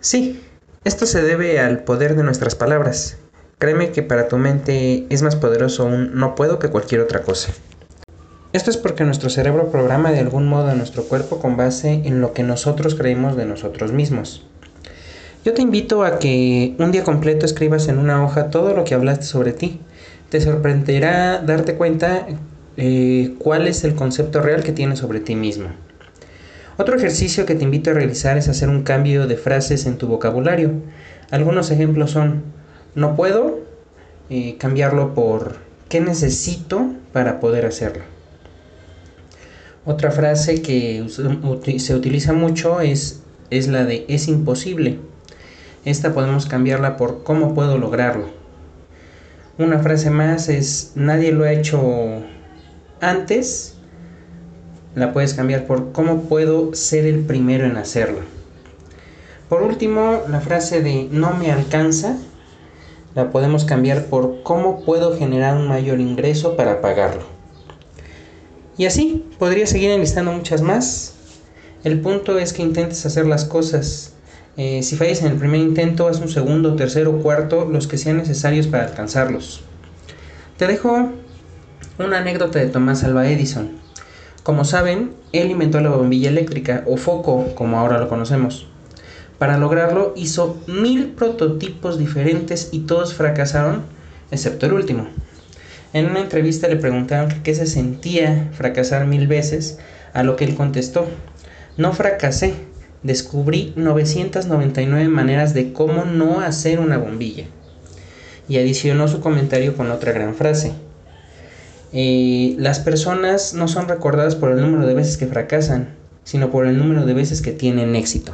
Sí, esto se debe al poder de nuestras palabras. Créeme que para tu mente es más poderoso un no puedo que cualquier otra cosa. Esto es porque nuestro cerebro programa de algún modo a nuestro cuerpo con base en lo que nosotros creemos de nosotros mismos. Yo te invito a que un día completo escribas en una hoja todo lo que hablaste sobre ti. Te sorprenderá darte cuenta eh, cuál es el concepto real que tienes sobre ti mismo. Otro ejercicio que te invito a realizar es hacer un cambio de frases en tu vocabulario. Algunos ejemplos son, no puedo, eh, cambiarlo por, ¿qué necesito para poder hacerlo? Otra frase que se utiliza mucho es, es la de es imposible. Esta podemos cambiarla por ¿cómo puedo lograrlo? Una frase más es nadie lo ha hecho antes la puedes cambiar por cómo puedo ser el primero en hacerlo. Por último, la frase de no me alcanza la podemos cambiar por cómo puedo generar un mayor ingreso para pagarlo. Y así, podría seguir enlistando muchas más. El punto es que intentes hacer las cosas. Eh, si fallas en el primer intento, haz un segundo, tercero, cuarto, los que sean necesarios para alcanzarlos. Te dejo una anécdota de Tomás Alva Edison. Como saben, él inventó la bombilla eléctrica o foco, como ahora lo conocemos. Para lograrlo hizo mil prototipos diferentes y todos fracasaron, excepto el último. En una entrevista le preguntaron qué se sentía fracasar mil veces, a lo que él contestó, no fracasé, descubrí 999 maneras de cómo no hacer una bombilla. Y adicionó su comentario con otra gran frase, eh, las personas no son recordadas por el número de veces que fracasan, sino por el número de veces que tienen éxito.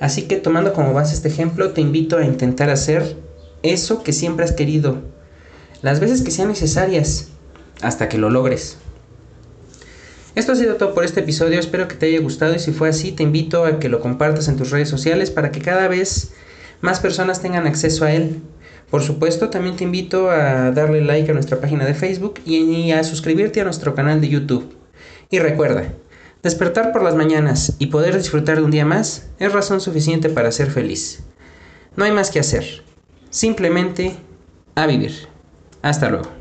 Así que tomando como base este ejemplo, te invito a intentar hacer eso que siempre has querido, las veces que sean necesarias, hasta que lo logres. Esto ha sido todo por este episodio, espero que te haya gustado y si fue así te invito a que lo compartas en tus redes sociales para que cada vez más personas tengan acceso a él. Por supuesto, también te invito a darle like a nuestra página de Facebook y a suscribirte a nuestro canal de YouTube. Y recuerda, despertar por las mañanas y poder disfrutar de un día más es razón suficiente para ser feliz. No hay más que hacer. Simplemente a vivir. Hasta luego.